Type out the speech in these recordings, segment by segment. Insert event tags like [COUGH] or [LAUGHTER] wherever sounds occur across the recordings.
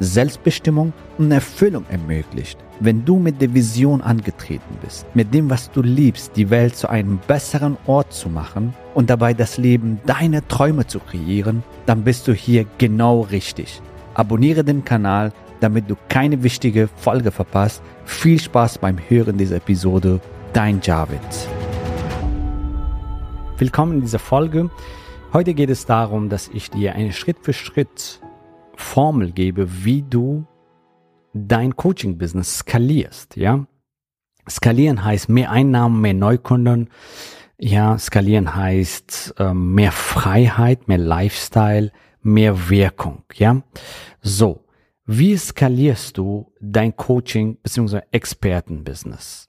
Selbstbestimmung und Erfüllung ermöglicht. Wenn du mit der Vision angetreten bist, mit dem, was du liebst, die Welt zu einem besseren Ort zu machen und dabei das Leben deiner Träume zu kreieren, dann bist du hier genau richtig. Abonniere den Kanal, damit du keine wichtige Folge verpasst. Viel Spaß beim Hören dieser Episode. Dein Javid. Willkommen in dieser Folge. Heute geht es darum, dass ich dir eine Schritt für Schritt Formel gebe, wie du dein Coaching-Business skalierst, ja. Skalieren heißt mehr Einnahmen, mehr Neukunden. Ja, skalieren heißt äh, mehr Freiheit, mehr Lifestyle, mehr Wirkung, ja. So. Wie skalierst du dein Coaching bzw. Expertenbusiness?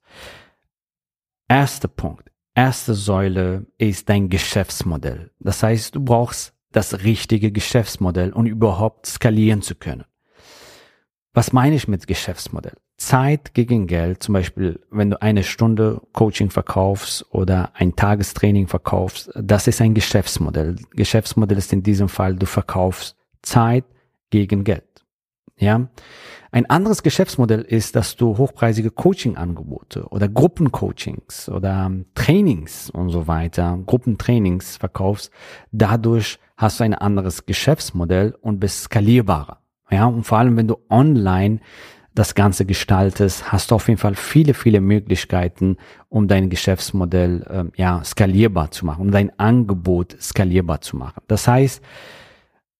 Erster Punkt, erste Säule ist dein Geschäftsmodell. Das heißt, du brauchst das richtige Geschäftsmodell, um überhaupt skalieren zu können. Was meine ich mit Geschäftsmodell? Zeit gegen Geld, zum Beispiel, wenn du eine Stunde Coaching verkaufst oder ein Tagestraining verkaufst, das ist ein Geschäftsmodell. Geschäftsmodell ist in diesem Fall, du verkaufst Zeit gegen Geld. Ja. Ein anderes Geschäftsmodell ist, dass du hochpreisige Coaching-Angebote oder Gruppencoachings oder Trainings und so weiter, Gruppentrainings verkaufst. Dadurch hast du ein anderes Geschäftsmodell und bist skalierbarer. Ja, und vor allem, wenn du online das Ganze gestaltest, hast du auf jeden Fall viele, viele Möglichkeiten, um dein Geschäftsmodell ähm, ja skalierbar zu machen, um dein Angebot skalierbar zu machen. Das heißt,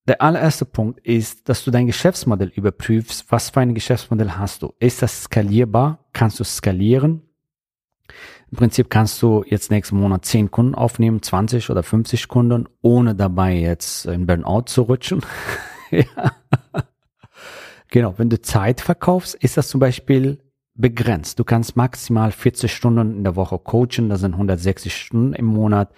der allererste Punkt ist, dass du dein Geschäftsmodell überprüfst. Was für ein Geschäftsmodell hast du? Ist das skalierbar? Kannst du skalieren? Im Prinzip kannst du jetzt nächsten Monat 10 Kunden aufnehmen, 20 oder 50 Kunden, ohne dabei jetzt in Burnout zu rutschen. [LAUGHS] ja. Genau, wenn du Zeit verkaufst, ist das zum Beispiel begrenzt. Du kannst maximal 40 Stunden in der Woche coachen, das sind 160 Stunden im Monat.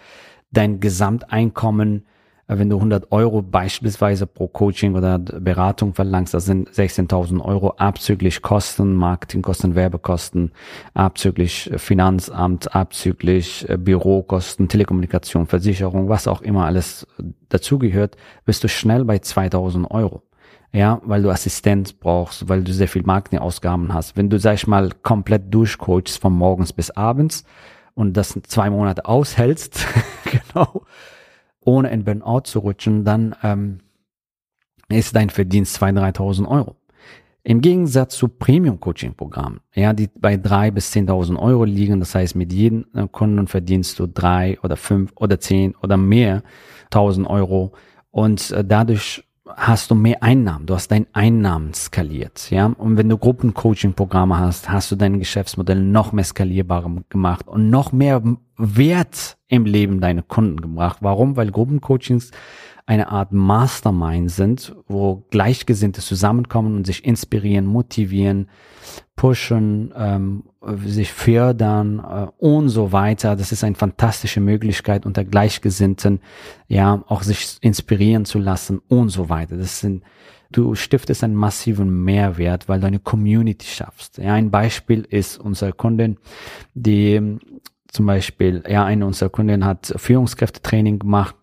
Dein Gesamteinkommen, wenn du 100 Euro beispielsweise pro Coaching oder Beratung verlangst, das sind 16.000 Euro abzüglich Kosten, Marketingkosten, Werbekosten, abzüglich Finanzamt, abzüglich äh, Bürokosten, Telekommunikation, Versicherung, was auch immer alles dazugehört, bist du schnell bei 2.000 Euro ja, weil du Assistenz brauchst, weil du sehr viel Marketingausgaben hast. Wenn du, sag ich mal, komplett durchcoachst von morgens bis abends und das zwei Monate aushältst, [LAUGHS] genau, ohne in Burnout zu rutschen, dann ähm, ist dein Verdienst 2.000, 3.000 Euro. Im Gegensatz zu Premium-Coaching-Programmen, ja, die bei drei bis 10.000 Euro liegen, das heißt, mit jedem äh, Kunden verdienst du drei oder fünf oder zehn oder mehr 1.000 Euro und äh, dadurch hast du mehr Einnahmen. Du hast dein Einnahmen skaliert, ja. Und wenn du Gruppencoaching-Programme hast, hast du dein Geschäftsmodell noch mehr skalierbar gemacht und noch mehr Wert im Leben deiner Kunden gebracht. Warum? Weil Gruppencoachings eine Art Mastermind sind, wo Gleichgesinnte zusammenkommen und sich inspirieren, motivieren, pushen, ähm, sich fördern äh, und so weiter. Das ist eine fantastische Möglichkeit unter Gleichgesinnten, ja, auch sich inspirieren zu lassen und so weiter. Das sind du stiftest einen massiven Mehrwert, weil du eine Community schaffst. Ja, ein Beispiel ist unsere Kundin, die zum Beispiel, ja, eine unserer Kunden hat Führungskräftetraining gemacht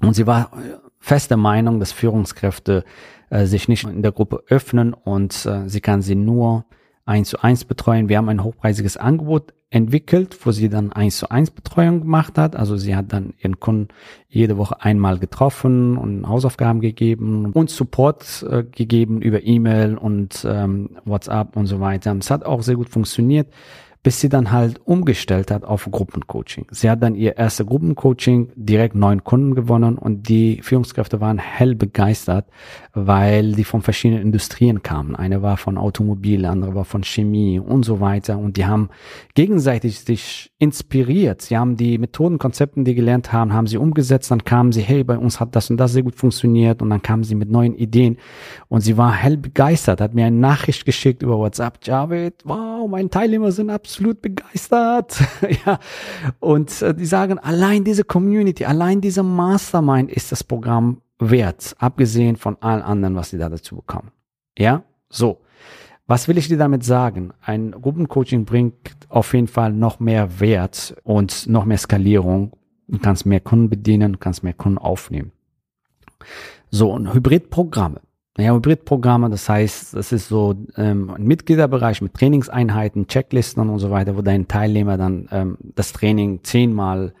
und sie war feste Meinung, dass Führungskräfte äh, sich nicht in der Gruppe öffnen und äh, sie kann sie nur eins zu eins betreuen. Wir haben ein hochpreisiges Angebot entwickelt, wo sie dann eins zu eins Betreuung gemacht hat. Also sie hat dann ihren Kunden jede Woche einmal getroffen und Hausaufgaben gegeben und Support äh, gegeben über E-Mail und ähm, WhatsApp und so weiter. Es hat auch sehr gut funktioniert. Bis sie dann halt umgestellt hat auf Gruppencoaching. Sie hat dann ihr erste Gruppencoaching direkt neun Kunden gewonnen und die Führungskräfte waren hell begeistert, weil die von verschiedenen Industrien kamen. Eine war von Automobil, andere war von Chemie und so weiter und die haben gegenseitig sich inspiriert. Sie haben die Methoden, Konzepten, die gelernt haben, haben sie umgesetzt, dann kamen sie, hey, bei uns hat das und das sehr gut funktioniert und dann kamen sie mit neuen Ideen und sie war hell begeistert, hat mir eine Nachricht geschickt über WhatsApp, Javid, wow, meine Teilnehmer sind absolut absolut begeistert. [LAUGHS] ja. Und äh, die sagen, allein diese Community, allein diese Mastermind ist das Programm wert, abgesehen von allen anderen, was sie da dazu bekommen. Ja, so. Was will ich dir damit sagen? Ein Gruppencoaching bringt auf jeden Fall noch mehr Wert und noch mehr Skalierung. Du kannst mehr Kunden bedienen, kannst mehr Kunden aufnehmen. So, und Hybridprogramme. Ja, Hybridprogramme, das heißt, das ist so ähm, ein Mitgliederbereich mit Trainingseinheiten, Checklisten und so weiter, wo dein Teilnehmer dann ähm, das Training zehnmal,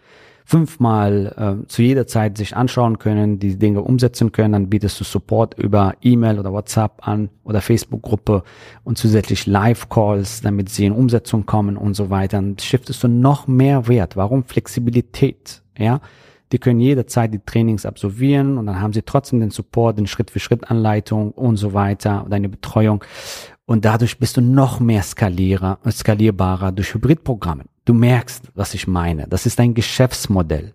fünfmal äh, zu jeder Zeit sich anschauen können, die Dinge umsetzen können. Dann bietest du Support über E-Mail oder WhatsApp an oder Facebook-Gruppe und zusätzlich Live-Calls, damit sie in Umsetzung kommen und so weiter. Dann shiftest du noch mehr Wert. Warum Flexibilität? Ja, die können jederzeit die Trainings absolvieren und dann haben sie trotzdem den Support, den Schritt-für-Schritt-Anleitung und so weiter, deine Betreuung. Und dadurch bist du noch mehr skalierer, skalierbarer durch Hybridprogramme. Du merkst, was ich meine. Das ist ein Geschäftsmodell.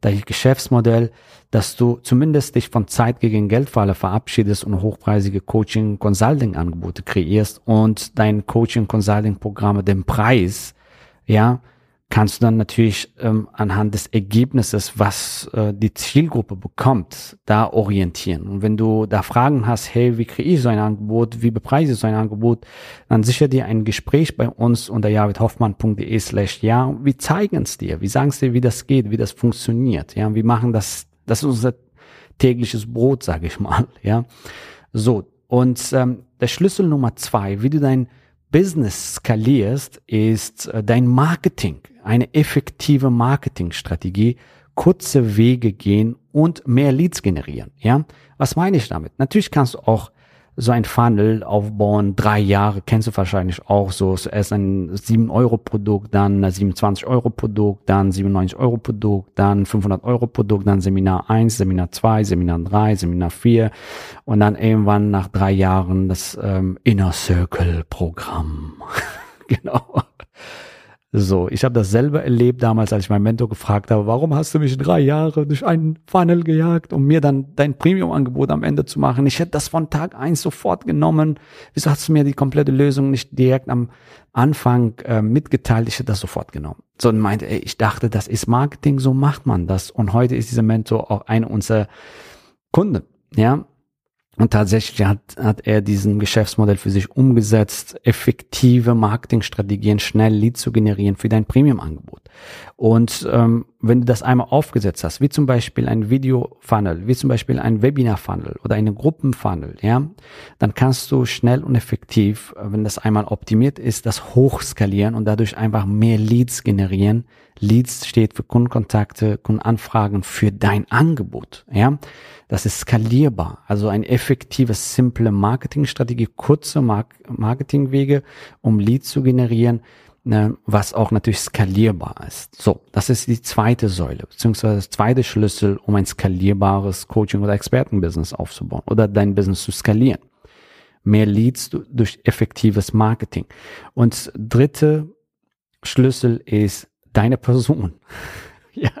Dein Geschäftsmodell, dass du zumindest dich von Zeit gegen Geldfalle verabschiedest und hochpreisige Coaching-Consulting-Angebote kreierst und dein Coaching-Consulting-Programme den Preis, ja, kannst du dann natürlich ähm, anhand des Ergebnisses, was äh, die Zielgruppe bekommt, da orientieren. Und wenn du da Fragen hast, hey, wie kriege ich so ein Angebot, wie bepreise ich so ein Angebot, dann sicher dir ein Gespräch bei uns unter javidhoffmann.de slash ja. Wir zeigen es dir, wir sagen es dir, wie das geht, wie das funktioniert. Ja, wir machen das, das ist unser tägliches Brot, sage ich mal. Ja, so. Und ähm, der Schlüssel Nummer zwei, wie du dein Business skalierst, ist äh, dein Marketing eine effektive Marketingstrategie, kurze Wege gehen und mehr Leads generieren. Ja, was meine ich damit? Natürlich kannst du auch so ein Funnel aufbauen, drei Jahre, kennst du wahrscheinlich auch so, erst ein 7-Euro-Produkt, dann ein 27-Euro-Produkt, dann 97-Euro-Produkt, dann 500-Euro-Produkt, dann Seminar 1, Seminar 2, Seminar 3, Seminar 4 und dann irgendwann nach drei Jahren das ähm, Inner Circle-Programm. [LAUGHS] genau. So, ich habe das selber erlebt damals, als ich meinen Mentor gefragt habe, warum hast du mich drei Jahre durch einen Funnel gejagt, um mir dann dein Premium-Angebot am Ende zu machen? Ich hätte das von Tag eins sofort genommen. Wieso hast du mir die komplette Lösung nicht direkt am Anfang äh, mitgeteilt? Ich hätte das sofort genommen. So und meinte, ey, ich dachte, das ist Marketing, so macht man das. Und heute ist dieser Mentor auch einer unserer Kunden. Ja, und tatsächlich hat, hat er diesen Geschäftsmodell für sich umgesetzt, effektive Marketingstrategien, schnell Lead zu generieren für dein Premium-Angebot. Und ähm, wenn du das einmal aufgesetzt hast, wie zum Beispiel ein Video-Funnel, wie zum Beispiel ein Webinar-Funnel oder eine Gruppen-Funnel, ja, dann kannst du schnell und effektiv, wenn das einmal optimiert ist, das hochskalieren und dadurch einfach mehr Leads generieren. Leads steht für Kundenkontakte, Kundenanfragen für dein Angebot, ja. Das ist skalierbar, also eine effektive, simple Marketingstrategie, kurze Mark Marketingwege, um Leads zu generieren, ne, was auch natürlich skalierbar ist. So, das ist die zweite Säule, beziehungsweise das zweite Schlüssel, um ein skalierbares Coaching- oder Expertenbusiness aufzubauen oder dein Business zu skalieren. Mehr Leads durch effektives Marketing. Und dritte Schlüssel ist deine Person. [LAUGHS] ja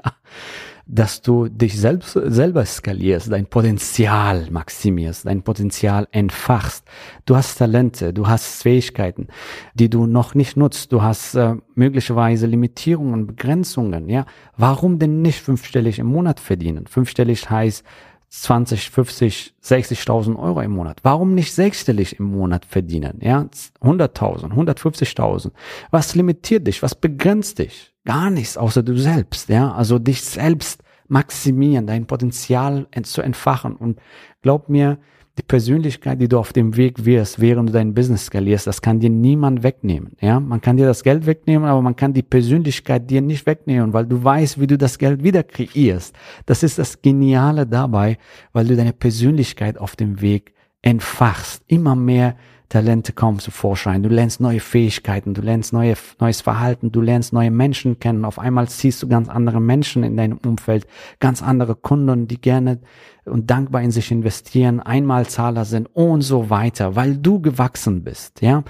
dass du dich selbst, selber skalierst, dein Potenzial maximierst, dein Potenzial entfachst. Du hast Talente, du hast Fähigkeiten, die du noch nicht nutzt. Du hast äh, möglicherweise Limitierungen, Begrenzungen. Ja, warum denn nicht fünfstellig im Monat verdienen? Fünfstellig heißt 20, 50, 60.000 Euro im Monat. Warum nicht sechsstellig im Monat verdienen? Ja, 100.000, 150.000. Was limitiert dich? Was begrenzt dich? Gar nichts, außer du selbst. Ja, also dich selbst maximieren, dein Potenzial zu entfachen. Und glaub mir, die Persönlichkeit, die du auf dem Weg wirst, während du dein Business skalierst, das kann dir niemand wegnehmen. Ja, man kann dir das Geld wegnehmen, aber man kann die Persönlichkeit dir nicht wegnehmen, weil du weißt, wie du das Geld wieder kreierst. Das ist das Geniale dabei, weil du deine Persönlichkeit auf dem Weg entfachst, immer mehr Talente kommen zu Vorschein, du lernst neue Fähigkeiten, du lernst neue, neues Verhalten, du lernst neue Menschen kennen. Auf einmal siehst du ganz andere Menschen in deinem Umfeld, ganz andere Kunden, die gerne und dankbar in sich investieren, Einmalzahler sind und so weiter, weil du gewachsen bist, ja.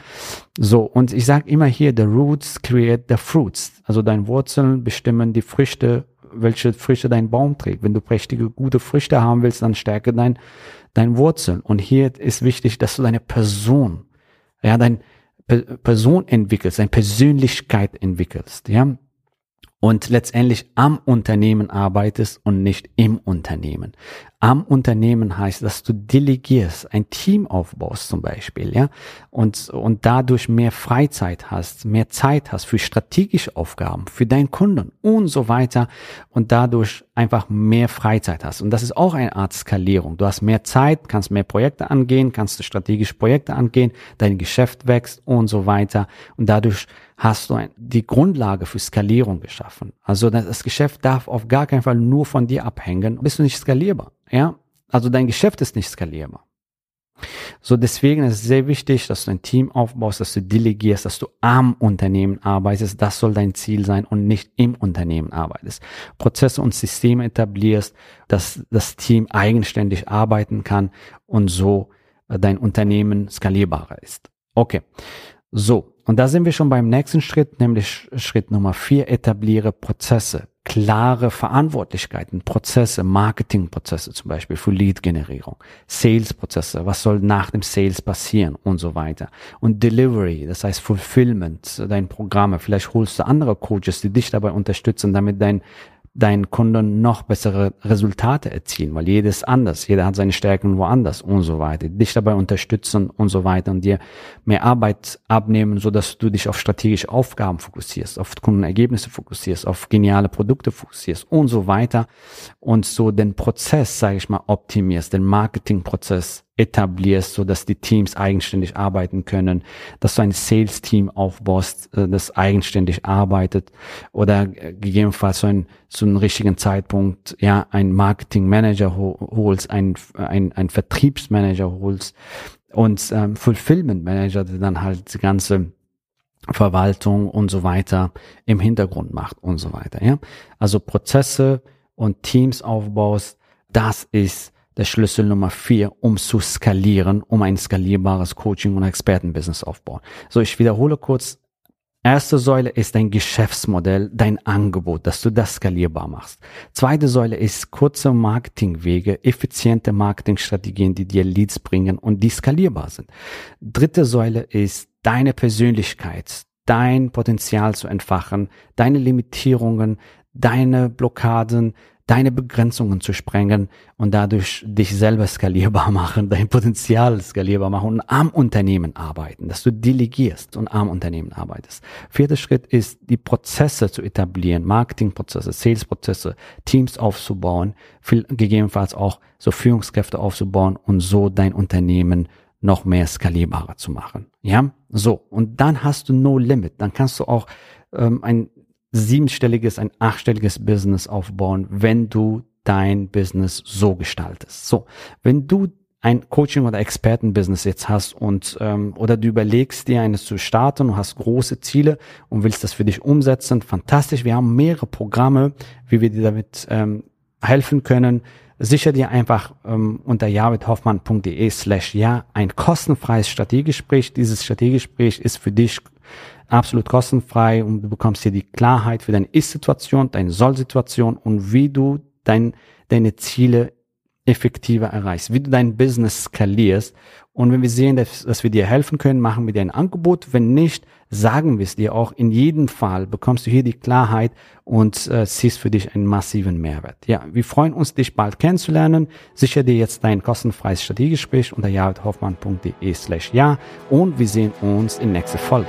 So, und ich sage immer hier, the roots create the fruits. Also deine Wurzeln bestimmen die Früchte, welche Früchte dein Baum trägt. Wenn du prächtige, gute Früchte haben willst, dann stärke dein dein Wurzeln. Und hier ist wichtig, dass du deine Person, ja, deine Person entwickelst, deine Persönlichkeit entwickelst, ja und letztendlich am Unternehmen arbeitest und nicht im Unternehmen. Am Unternehmen heißt, dass du delegierst, ein Team aufbaust zum Beispiel, ja, und, und dadurch mehr Freizeit hast, mehr Zeit hast für strategische Aufgaben, für deinen Kunden und so weiter und dadurch einfach mehr Freizeit hast. Und das ist auch eine Art Skalierung. Du hast mehr Zeit, kannst mehr Projekte angehen, kannst du strategische Projekte angehen, dein Geschäft wächst und so weiter und dadurch hast du die Grundlage für Skalierung geschaffen. Also das Geschäft darf auf gar keinen Fall nur von dir abhängen. Bist du nicht skalierbar? Ja, also dein Geschäft ist nicht skalierbar. So deswegen ist es sehr wichtig, dass du ein Team aufbaust, dass du delegierst, dass du am Unternehmen arbeitest. Das soll dein Ziel sein und nicht im Unternehmen arbeitest. Prozesse und Systeme etablierst, dass das Team eigenständig arbeiten kann und so äh, dein Unternehmen skalierbarer ist. Okay. So. Und da sind wir schon beim nächsten Schritt, nämlich Schritt Nummer vier, etabliere Prozesse klare Verantwortlichkeiten, Prozesse, Marketingprozesse zum Beispiel für Lead-Generierung, Sales-Prozesse, was soll nach dem Sales passieren und so weiter. Und Delivery, das heißt Fulfillment, dein Programme, vielleicht holst du andere Coaches, die dich dabei unterstützen, damit dein deinen Kunden noch bessere Resultate erzielen, weil jedes anders, jeder hat seine Stärken woanders und so weiter, dich dabei unterstützen und so weiter und dir mehr Arbeit abnehmen, so dass du dich auf strategische Aufgaben fokussierst, auf Kundenergebnisse fokussierst, auf geniale Produkte fokussierst und so weiter und so den Prozess, sage ich mal, optimierst, den Marketingprozess etablierst, so dass die Teams eigenständig arbeiten können, dass du ein Sales-Team aufbaust, äh, das eigenständig arbeitet oder äh, gegebenenfalls so ein, zu einem richtigen Zeitpunkt, ja, ein Marketing-Manager holst, ein, ein, ein Vertriebsmanager holst und ähm, Fulfillment-Manager, der dann halt die ganze Verwaltung und so weiter im Hintergrund macht und so weiter, ja. Also Prozesse und Teams aufbaust, das ist der Schlüssel Nummer vier, um zu skalieren, um ein skalierbares Coaching und Expertenbusiness aufbauen. So, ich wiederhole kurz. Erste Säule ist dein Geschäftsmodell, dein Angebot, dass du das skalierbar machst. Zweite Säule ist kurze Marketingwege, effiziente Marketingstrategien, die dir Leads bringen und die skalierbar sind. Dritte Säule ist deine Persönlichkeit, dein Potenzial zu entfachen, deine Limitierungen, deine Blockaden, deine Begrenzungen zu sprengen und dadurch dich selber skalierbar [LAUGHS] machen, dein Potenzial skalierbar machen und am Unternehmen arbeiten, dass du delegierst und am Unternehmen arbeitest. Vierter Schritt ist, die Prozesse zu etablieren, Marketingprozesse, Salesprozesse, Teams aufzubauen, gegebenenfalls auch so Führungskräfte aufzubauen und so dein Unternehmen noch mehr skalierbarer zu machen. Ja, so. Und dann hast du No Limit. Dann kannst du auch ähm, ein siebenstelliges, ein achtstelliges Business aufbauen, wenn du dein Business so gestaltest. So, wenn du ein Coaching- oder Expertenbusiness jetzt hast und ähm, oder du überlegst dir eines zu starten und hast große Ziele und willst das für dich umsetzen, fantastisch. Wir haben mehrere Programme, wie wir dir damit ähm, helfen können. Sicher dir einfach ähm, unter javidhoffmann.de slash ja ein kostenfreies Strategiegespräch. Dieses Strategiegespräch ist für dich absolut kostenfrei und du bekommst hier die Klarheit für deine Ist-Situation, deine Soll-Situation und wie du dein, deine Ziele effektiver erreichst, wie du dein Business skalierst. Und wenn wir sehen, dass, dass wir dir helfen können, machen wir dir ein Angebot. Wenn nicht, sagen wir es dir auch. In jedem Fall bekommst du hier die Klarheit und äh, siehst für dich einen massiven Mehrwert. Ja, wir freuen uns, dich bald kennenzulernen. Sicher dir jetzt dein kostenfreies Strategiegespräch unter jaredhoffmann.de slash ja und wir sehen uns in nächster Folge.